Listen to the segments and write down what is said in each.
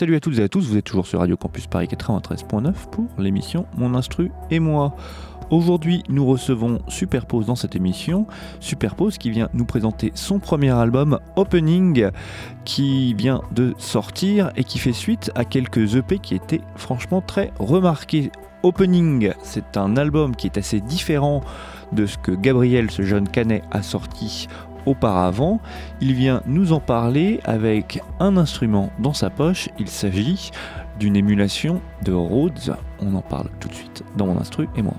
Salut à toutes et à tous, vous êtes toujours sur Radio Campus Paris 93.9 pour l'émission Mon Instru et moi. Aujourd'hui, nous recevons Superpose dans cette émission. Superpose qui vient nous présenter son premier album Opening qui vient de sortir et qui fait suite à quelques EP qui étaient franchement très remarqués. Opening, c'est un album qui est assez différent de ce que Gabriel, ce jeune canet, a sorti auparavant. Il vient nous en parler avec un instrument dans sa poche. Il s'agit d'une émulation de Rhodes. On en parle tout de suite dans mon instru et moi.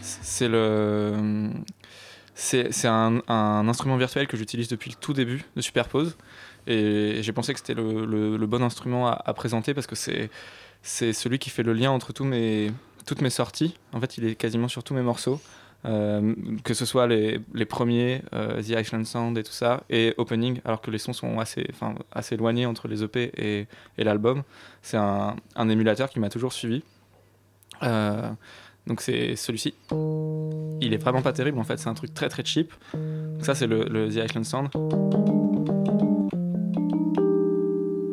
C'est le. C'est un, un instrument virtuel que j'utilise depuis le tout début de Superpose. Et j'ai pensé que c'était le, bon instrument à, présenter parce que c'est c'est celui qui fait le lien entre tous mes, toutes mes sorties. En fait, il est quasiment sur tous mes morceaux. Euh, que ce soit les, les premiers, euh, The Iceland Sound et tout ça, et Opening, alors que les sons sont assez, assez éloignés entre les EP et, et l'album. C'est un, un émulateur qui m'a toujours suivi. Euh, donc c'est celui-ci. Il est vraiment pas terrible en fait, c'est un truc très très cheap. Donc ça c'est le, le The Iceland Sound.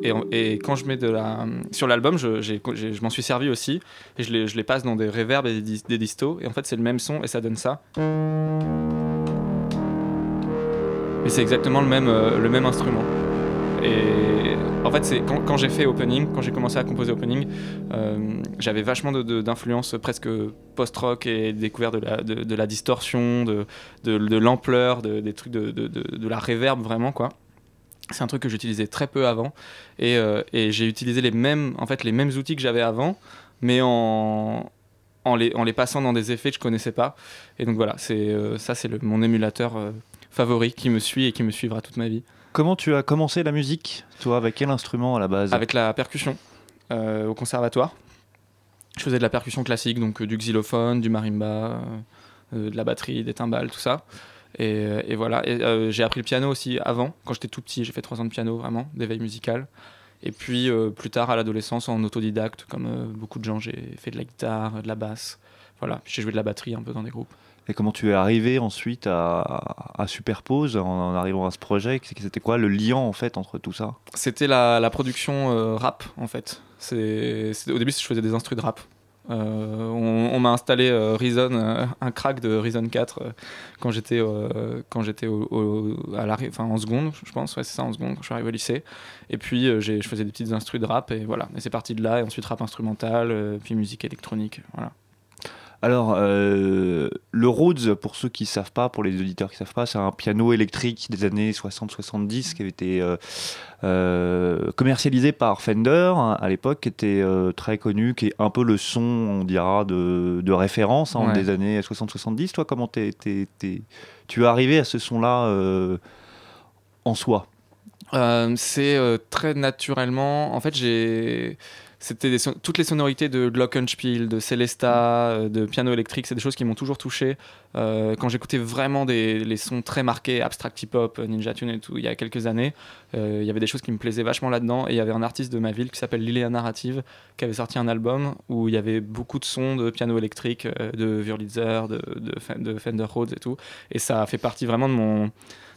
Et, quand je mets de la... Sur l'album, je, m'en suis servi aussi. Je les, passe dans des reverbs et des, des distos. Et en fait c'est le même son et ça donne ça. Et c'est exactement le même, euh, instrument. Et en fait, c'est quand, j'ai fait opening, quand j'ai commencé à composer opening, euh, j'avais vachement de- de- d'influence presque post-rock et découvert de la, distorsion, de, de, l'ampleur, de- des trucs de la reverb vraiment quoi. C'est un truc que j'utilisais très peu avant et, euh, et j'ai utilisé les mêmes, en fait, les mêmes outils que j'avais avant, mais en, en, les, en les passant dans des effets que je connaissais pas. Et donc voilà, c'est euh, ça c'est mon émulateur euh, favori qui me suit et qui me suivra toute ma vie. Comment tu as commencé la musique, toi, avec quel instrument à la base? Avec la percussion au conservatoire. Je faisais de la percussion classique, donc du xylophone, du marimba, de la batterie, des timbales, tout ça. Et, euh, et voilà. Et, euh, j'ai appris le piano aussi avant, quand j'étais tout petit. J'ai fait trois ans de piano, vraiment, d'éveil musical. Et puis euh, plus tard, à l'adolescence, en autodidacte, comme euh, beaucoup de gens, j'ai fait de la guitare, de la basse. Voilà. J'ai joué de la batterie un peu dans des groupes. Et comment tu es arrivé ensuite à, à Superpose en, en arrivant à ce projet? C'était quoi le lien en fait entre tout ça? C'était la, la production rap en fait. C'est, au début, je faisais des instrus de rap. Euh, on, m'a installé euh, Reason, euh, un crack de Reason 4 euh, quand j'étais quand j'étais à enfin en seconde, je pense, ouais c'est ça en seconde quand je suis arrivé au lycée. Et puis je faisais des petites instrus de rap et voilà. Et c'est parti de là et ensuite rap instrumental, puis musique électronique, voilà. Alors, euh, le Rhodes, pour ceux qui ne savent pas, pour les auditeurs qui ne savent pas, c'est un piano électrique des années 60-70 qui avait été euh, euh, commercialisé par Fender hein, à l'époque, qui était très connu, qui est un peu le son, on dira, de, de référence hein, Ouais. des années 60-70. Toi, comment t'es- tu es arrivé à ce son-là en soi? C'est très naturellement. En fait, j'ai. C'était toutes les sonorités de Glockenspiel, de Celesta, euh, de piano électrique, c'est des choses qui m'ont toujours touché. Euh, quand j'écoutais vraiment des, les sons très marqués, abstract hip-hop, Ninja Tune et tout, il y a quelques années, euh, il y avait des choses qui me plaisaient vachement là-dedans. Et il y avait un artiste de ma ville qui s'appelle Liléa Narrative, qui avait sorti un album où il y avait beaucoup de sons de piano électrique, euh, de Wurlitzer, de, de, Fen- de Fender Rhodes et tout. Et ça fait partie vraiment de, mon,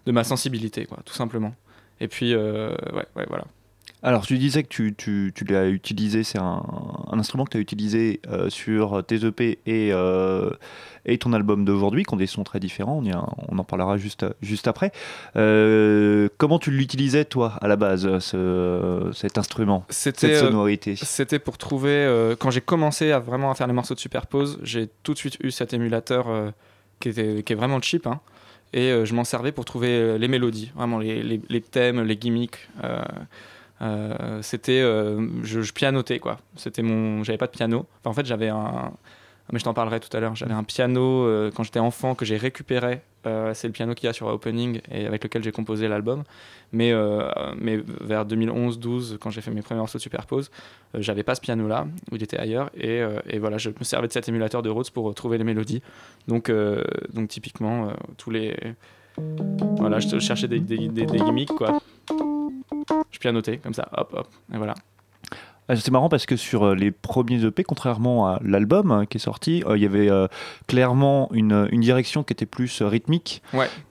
de ma sensibilité, quoi, tout simplement. Et puis, euh, ouais, voilà. Alors, tu disais que tu, tu, tu l'as utilisé, c'est un, un instrument que tu as utilisé euh, sur tes EP et, euh, et ton album d'aujourd'hui, qui ont des sons très différents, on, y a- on en parlera juste, juste après. Euh, comment tu l'utilisais, toi, à la base, ce- cet instrument, cette sonorité? C'était pour trouver. quand j'ai commencé à vraiment à faire les morceaux de superpose, j'ai tout de suite eu cet émulateur qui, était, qui est vraiment cheap. hein, et je m'en servais pour trouver les mélodies, vraiment les, les- les thèmes, les gimmicks. Euh, c'était. euh, je, pianotais, quoi. C'était mon. J'avais pas de piano. En fait, j'avais un, mais je t'en parlerai tout à l'heure. J'avais un piano euh, quand j'étais enfant que j'ai récupéré. C'est le piano qu'il y a sur Opening et avec lequel j'ai composé l'album. Mais, mais vers 2011-12, quand j'ai fait mes premiers morceaux de Superpose, j'avais pas ce piano-là, il était ailleurs. Et, et, voilà, je me servais de cet émulateur de Rhodes pour trouver les mélodies. Donc, donc typiquement, tous les. Voilà, je cherchais des, des, des, des gimmicks, quoi. Je pianotais comme ça, hop, hop, et voilà. Ah, c'est marrant parce que sur euh, les premiers EP, contrairement à l'album hein, qui est sorti, euh, il y avait euh, clairement une, une, direction qui était plus rythmique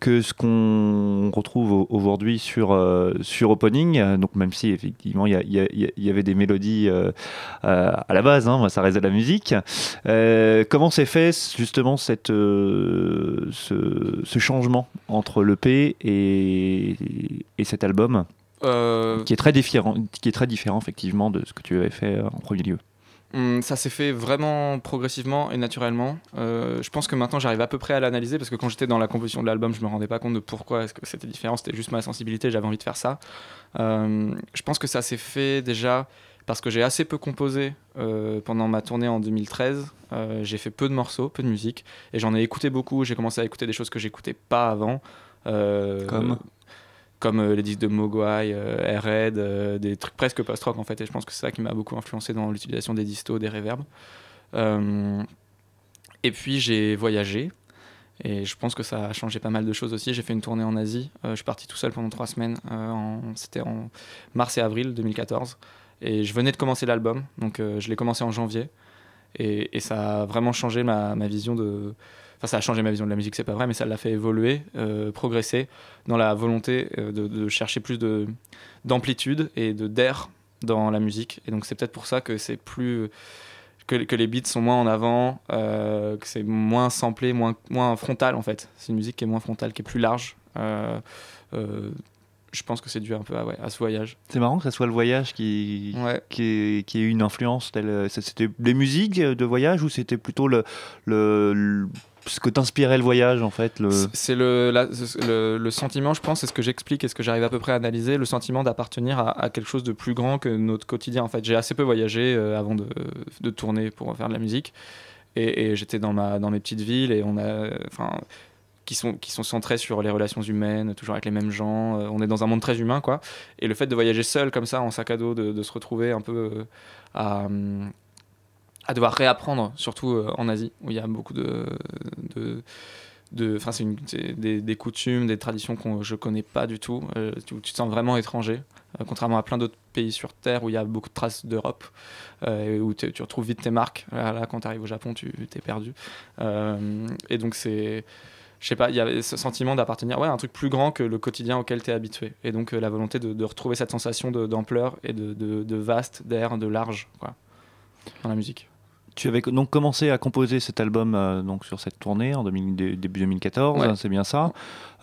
que ce qu'on retrouve aujourd'hui sur, sur Opening. Donc même si effectivement il y, y, y, avait des mélodies à la base, hein, ça reste de la musique. comment s'est fait justement cette, ce, ce, changement entre l'EP et, et cet album? Euh, qui, est très différent, qui est très différent effectivement de ce que tu avais fait euh, en premier lieu. Hmm, ça s'est fait vraiment progressivement et naturellement. Euh, je pense que maintenant j'arrive à peu près à l'analyser parce que quand j'étais dans la composition de l'album, je me rendais pas compte de pourquoi est-ce que c'était différent. C'était juste ma sensibilité, j'avais envie de faire ça. je pense que ça s'est fait déjà parce que j'ai assez peu composé pendant ma tournée en 2013. j'ai fait peu de morceaux, peu de musique et j'en ai écouté beaucoup. J'ai commencé à écouter des choses que j'écoutais pas avant. Comme? Comme euh, les disques de Mogwai, euh, Airhead, euh, des trucs presque post-rock en fait. Et je pense que c'est ça qui m'a beaucoup influencé dans l'utilisation des distos, des reverbs. et puis j'ai voyagé. Et je pense que ça a changé pas mal de choses aussi. J'ai fait une tournée en Asie. je suis parti tout seul pendant trois semaines. C'était en mars et avril 2014. Et je venais de commencer l'album. Donc je l'ai commencé en janvier. Et, ça a vraiment changé ma vision de, Enfin, ça a changé ma vision de la musique, c'est pas vrai, mais ça l'a fait évoluer, euh, progresser dans la volonté euh, de, chercher plus de, d'amplitude et de d'air dans la musique. Et donc, c'est peut-être pour ça que c'est plus. Que, que, les beats sont moins en avant, euh, que c'est moins samplé, moins, moins frontal en fait. C'est une musique qui est moins frontale, qui est plus large je pense que c'est dû un peu à, à ce voyage. C'est marrant que ce soit le voyage qui, qui, qui, ait eu une influence. C'était les musiques de voyage ou c'était plutôt le, le, ce que t'inspirait le voyage en fait le... C'est le, le, sentiment, je pense, c'est ce que j'explique et ce que j'arrive à peu près à analyser, le sentiment d'appartenir à, quelque chose de plus grand que notre quotidien. En fait, j'ai assez peu voyagé euh, avant de, de, tourner pour faire de la musique. Et, j'étais dans, dans mes petites villes et on a. Enfin, qui sont, qui sont centrés sur les relations humaines, toujours avec les mêmes gens. Euh, on est dans un monde très humain, quoi. Et le fait de voyager seul comme ça, en sac à dos, de, se retrouver un peu euh, à, à devoir réapprendre, surtout euh, en Asie, où il y a beaucoup de. de de c'est des, coutumes des traditions que je connais pas du tout euh, tu, te sens vraiment étranger euh, contrairement à plein d'autres pays sur terre où il y a beaucoup de traces d'Europe où tu retrouves vite tes marques là, quand tu arrives au Japon tu t'es perdu et donc c'est je sais pas, il y a ce sentiment d'appartenir ouais, à un truc plus grand que le quotidien auquel tu es habitué. Et donc la volonté de, de, retrouver cette sensation d'ampleur et de, de, de vaste, d'air, de large quoi, dans la musique. Tu avais donc commencé à composer cet album euh, donc sur cette tournée en début 2014, c'est bien ça.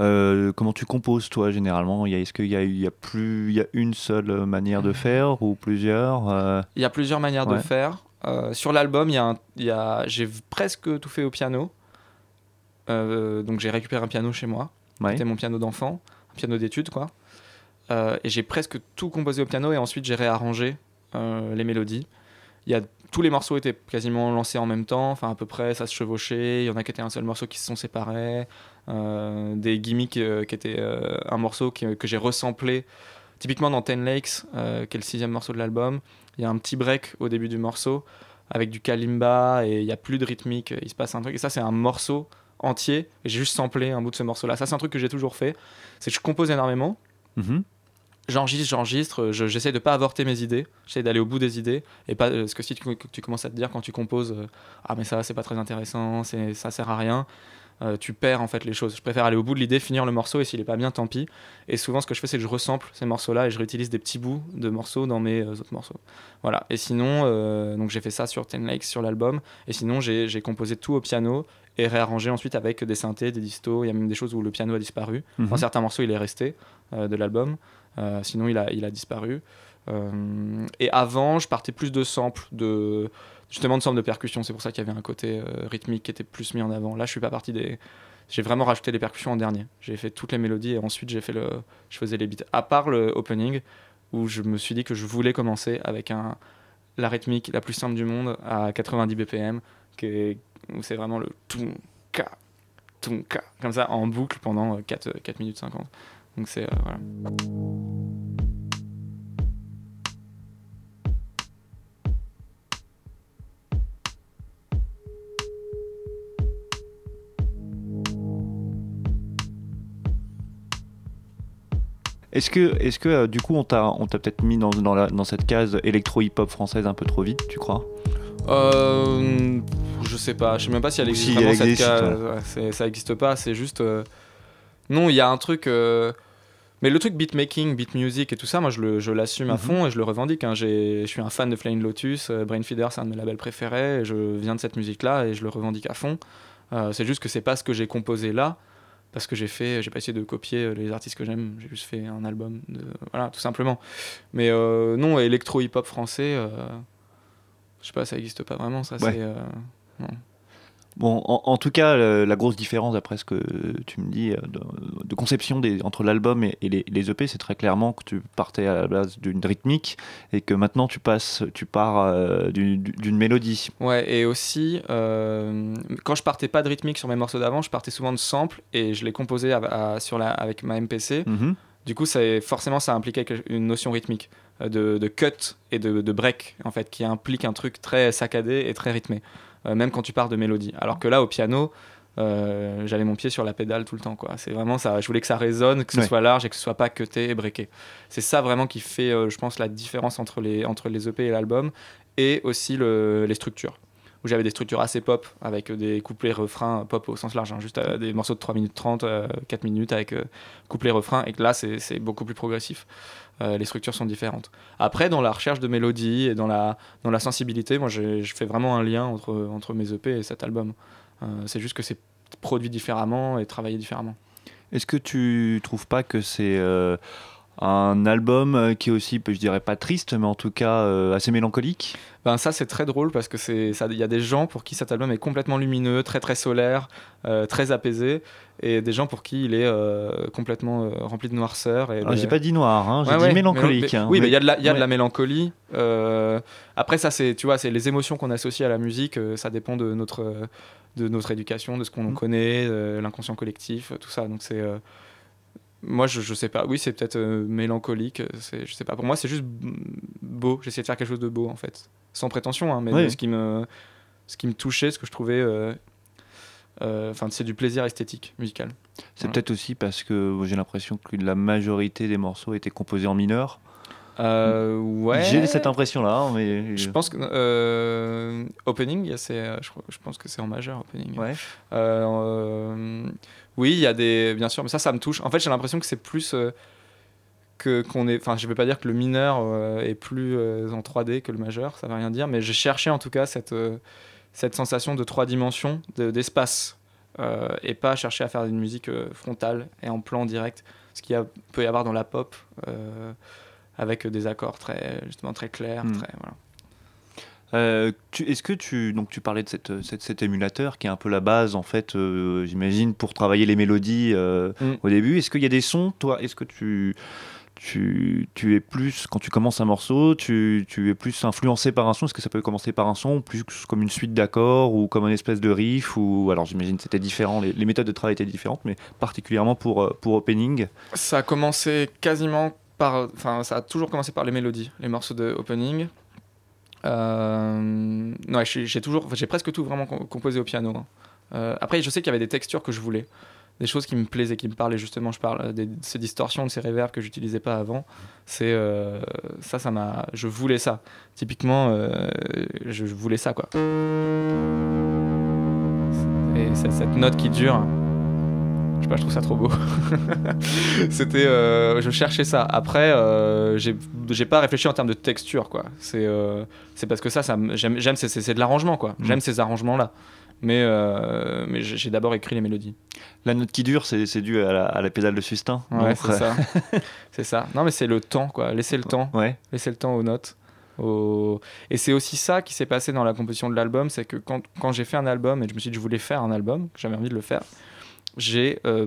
Euh, comment tu composes toi généralement? Est-ce qu'il y a, il y a plus, il y a une seule manière de faire ou plusieurs euh? Il y a plusieurs manières de faire. sur l'album, il y a, il a j'ai presque tout fait au piano. donc j'ai récupéré un piano chez moi. C'était mon piano d'enfant, un piano d'études quoi. et j'ai presque tout composé au piano et ensuite j'ai réarrangé les mélodies. Il y a tous les morceaux étaient quasiment lancés en même temps, enfin à peu près, ça se chevauchait. Il y en a qui étaient un seul morceau qui se sont séparés, euh, des gimmicks euh, qui étaient euh, un morceau que j'ai ressemblé. Typiquement dans Ten Lakes, qui est le sixième morceau de l'album, il y a un petit break au début du morceau avec du kalimba et il n'y a plus de rythmique, il se passe un truc. Et ça, c'est un morceau entier. J'ai juste samplé un bout de ce morceau-là. Ça, c'est un truc que j'ai toujours fait. C'est que je compose énormément. Mm-hmm j'enregistre, j'enregistre, j'essaie de pas avorter mes idées, j'essaie d'aller au bout des idées et pas euh, ce que si tu, tu, commences à te dire quand tu composes euh, ah mais ça c'est pas très intéressant, c'est ça sert à rien. Euh, tu perds en fait les choses. Je préfère aller au bout de l'idée, finir le morceau et s'il est pas bien, tant pis. Et souvent, ce que je fais, c'est que je resample ces morceaux-là et je réutilise des petits bouts de morceaux dans mes autres morceaux. Voilà. Et sinon, donc j'ai fait ça sur Ten Lakes sur l'album. Et sinon, j'ai composé tout au piano et réarrangé ensuite avec des synthés, des distos. Il y a même des choses où le piano a disparu. Dans mhm. certains morceaux, il est resté de l'album. Euh, sinon, il a, il a disparu. Euh, et avant, je partais plus de samples, de, justement de samples de percussions. C'est pour ça qu'il y avait un côté euh, rythmique qui était plus mis en avant. Là, je suis pas parti des. J'ai vraiment rajouté les percussions en dernier. J'ai fait toutes les mélodies et ensuite j'ai fait le, je faisais les beats. À part le opening où je me suis dit que je voulais commencer avec un, la rythmique la plus simple du monde à 90 BPM qui où c'est vraiment le tunka, tunka, comme ça en boucle pendant euh, 4, 4 minutes 50. Donc c'est voilà. Est-ce que, est-ce que euh, du coup, on t'a, peut-être mis dans, dans, la- dans cette case électro-hip-hop française un peu trop vite, tu crois? Euh, je sais pas, je sais même pas si elle existe si vraiment cette case. ouais. Ça existe pas, c'est juste. euh, Non, il y a un truc. euh, Mais le truc beatmaking, beat music et tout ça, moi je, l'assume à Mhm. fond et je le revendique. hein. Je suis un fan de Flying Lotus, Brainfeeder c'est un de mes labels préférés, et je viens de cette musique-là et je le revendique à fond. C'est juste que c'est pas ce que j'ai composé là, parce que j'ai fait, j'ai pas essayé de copier euh, les artistes que j'aime, j'ai juste fait un album, de... voilà, tout simplement. Mais euh, non, électro hip-hop français, euh, je sais pas, ça existe pas vraiment, ça Ouais. c'est. euh, Bon, en, en tout cas, la grosse différence, d'après ce que tu me dis, euh, de, de conception des, entre l'album et, et les, les EP, c'est très clairement que tu partais à la base d'une rythmique et que maintenant tu passes, tu pars euh, d'une mélodie. Ouais, et aussi, euh, quand je partais pas de rythmique sur mes morceaux d'avant, je partais souvent de samples et je les composais à- à- sur la, avec ma MPC. Mhm. Du coup, ça, forcément, ça impliquait une notion rythmique, de, de cut et de, de break, en fait, qui implique un truc très saccadé et très rythmé, même quand tu pars de mélodie. Alors que là, au piano, euh, j'avais mon pied sur la pédale tout le temps. quoi. C'est vraiment ça. Je voulais que ça résonne, que ce Ouais. soit large et que ce soit pas cuté et breaké. C'est ça vraiment qui fait, euh, je pense, la différence entre les, entre les EP et l'album, et aussi le- les structures où j'avais des structures assez pop avec des couplets refrains pop au sens large hein, juste euh, des morceaux de 3 minutes 30 euh, 4 minutes avec euh, couplets refrains et que là c'est beaucoup plus progressif. Euh, les structures sont différentes. Après dans la recherche de mélodie et dans la dans la sensibilité moi je fais vraiment un lien entre entre mes EP et cet album. Euh, c'est juste que c'est produit différemment et travaillé différemment. Est-ce que tu trouves pas que c'est euh, un album euh, qui est aussi, je dirais pas triste, mais en tout cas euh, assez mélancolique Ben ça c'est très drôle parce que c'est il y a des gens pour qui cet album est complètement lumineux, très très solaire, euh, très apaisé et des gens pour qui il est euh, complètement euh, rempli de noirceur et Alors, le- J'ai pas dit noir, hein, j'ai Ouais, dit ouais, mélancolique. mais- hein, oui, mais il y a de la, y a de la mélancolie. Après, ça, c'est, tu vois, c'est les émotions qu'on associe à la musique. ça dépend de notre, de notre éducation, de ce qu'on Mm. connaît, l'inconscient collectif, tout ça. Donc c'est, moi, je, je sais pas. Oui, c'est peut-être euh, mélancolique. euh, je sais pas. Pour moi, c'est juste beau. J'essayais de faire quelque chose de beau, en fait, sans prétention. hein, mais ce qui me, ce qui me touchait, ce que je trouvais. euh, euh, Enfin, c'est du plaisir esthétique musical. C'est Voilà. peut-être aussi parce que j'ai l'impression que la majorité des morceaux étaient composés en mineur. Euh, ouais. J'ai cette impression-là, hein, mais Je pense que euh, opening, il y a ces- euh, je, pense que c'est en majeur opening. Ouais. Euh, oui, il y a des, bien sûr, mais ça, ça me touche. En fait, j'ai l'impression que c'est plus que qu'on est. Enfin, je vais pas dire que le mineur est plus en 3D que le majeur, ça veut rien dire, mais j'ai cherché en tout cas cette cette sensation de trois dimensions, de- d'espace, euh, et pas chercher à faire une musique euh, frontale et en plan direct, ce qu'il peut y avoir dans la pop. euh, avec des accords très justement très clairs, Mm. très voilà. Euh, tu- Est-ce que tu donc tu parlais de cette, cette- cet émulateur qui est un peu la base en fait, euh, j'imagine pour travailler les mélodies euh, Mm. au début. Est-ce qu'il y a des sons, toi Est-ce que tu tu, tu es plus quand tu commences un morceau, tu, tu es plus influencé par un son? Est-ce que ça peut commencer par un son, plus comme une suite d'accords ou comme une espèce de riff ou alors j'imagine que c'était différent, les, les méthodes de travail étaient différentes, mais particulièrement pour euh, pour opening? Ça a commencé quasiment par. Enfin, ça a toujours commencé par les mélodies, les morceaux de opening. Euh, j'ai toujours. J'ai presque tout vraiment com- composé au piano. hein. Euh, après, je sais qu'il y avait des textures que je voulais. Des choses qui me plaisaient, qui me parlaient justement. Je parle des, de ces distorsions, de ces reverbs que j'utilisais pas avant. C'est euh, ça, ça m'a. Je voulais ça. Typiquement, euh, je, je voulais ça quoi. Et cette note qui dure. Je sais pas, je trouve ça trop beau. C'était, euh, je cherchais ça. Après, euh, j'ai j'ai pas réfléchi en termes de texture, quoi. C'est euh, c'est parce que ça, ça me- j'aime, j'aime, c'est- de l'arrangement, quoi. Mm. J'aime ces arrangements-là. Mais, euh, mais j'ai d'abord écrit les mélodies. La note qui dure, c'est c'est dû à la, à la pédale de sustain. Ouais, c'est ça. c'est ça. Non, mais c'est le temps, quoi. Laisser le temps. Ouais. laisser le temps aux notes. aux- Et c'est aussi ça qui s'est passé dans la composition de l'album, c'est que quand, quand j'ai fait un album et je me suis dit que je voulais faire un album, que j'avais envie de le faire, euh,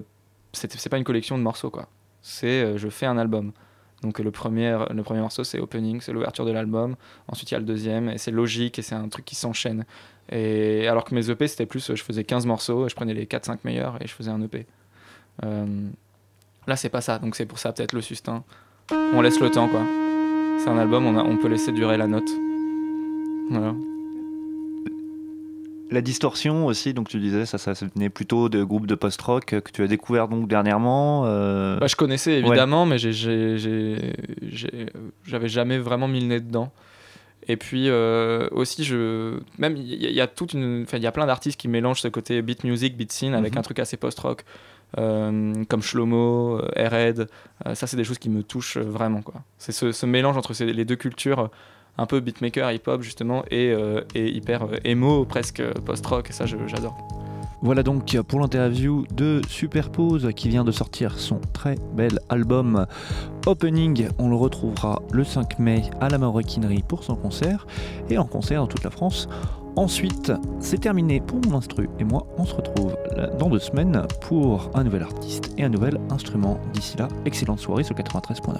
c'est c'est pas une collection de morceaux quoi. C'est euh, je fais un album. Donc le premier, le premier morceau c'est Opening, c'est l'ouverture de l'album. Ensuite il y a le deuxième et c'est logique et c'est un truc qui s'enchaîne. Et alors que mes EP c'était plus, je faisais 15 morceaux, je prenais les 4-5 meilleurs et je faisais un EP. Euh, là c'est pas ça, donc c'est pour ça peut-être le sustain. On laisse le temps quoi. C'est un album, on, a, on peut laisser durer la note. Voilà. La distorsion aussi, donc tu disais, ça, ça, venait plutôt de groupes de post-rock que tu as découvert donc dernièrement. Euh... Bah, je connaissais évidemment, mais j'avais jamais vraiment mis le nez dedans. Et puis euh, aussi, je, même il y, y, a toute une, il y a plein d'artistes qui mélangent ce côté beat music, beat scene avec mm -hmm. un truc assez post-rock, euh, comme Shlomo. Euh, ça, c'est des choses qui me touchent vraiment. C'est ce, ce, mélange entre ces, les deux cultures un peu beatmaker, hip-hop justement, et, euh, hyper euh, emo, presque post-rock, et ça j'adore. Voilà donc pour l'interview de Superpose qui vient de sortir son très bel album Opening. On le retrouvera le 5 mai à la Maroquinerie pour son concert et en concert dans toute la France. Ensuite, c'est terminé pour mon instru et moi, on se retrouve dans deux semaines pour un nouvel artiste et un nouvel instrument. D'ici là, excellente soirée sur 93.9.